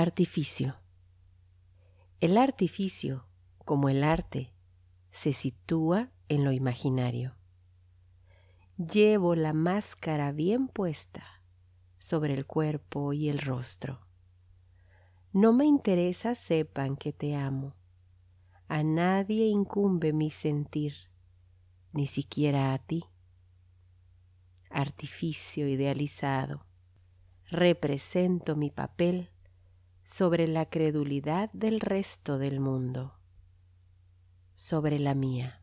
Artificio. El artificio, como el arte, se sitúa en lo imaginario. Llevo la máscara bien puesta sobre el cuerpo y el rostro. No me interesa sepan que te amo. A nadie incumbe mi sentir, ni siquiera a ti. Artificio idealizado. Represento mi papel sobre la credulidad del resto del mundo, sobre la mía.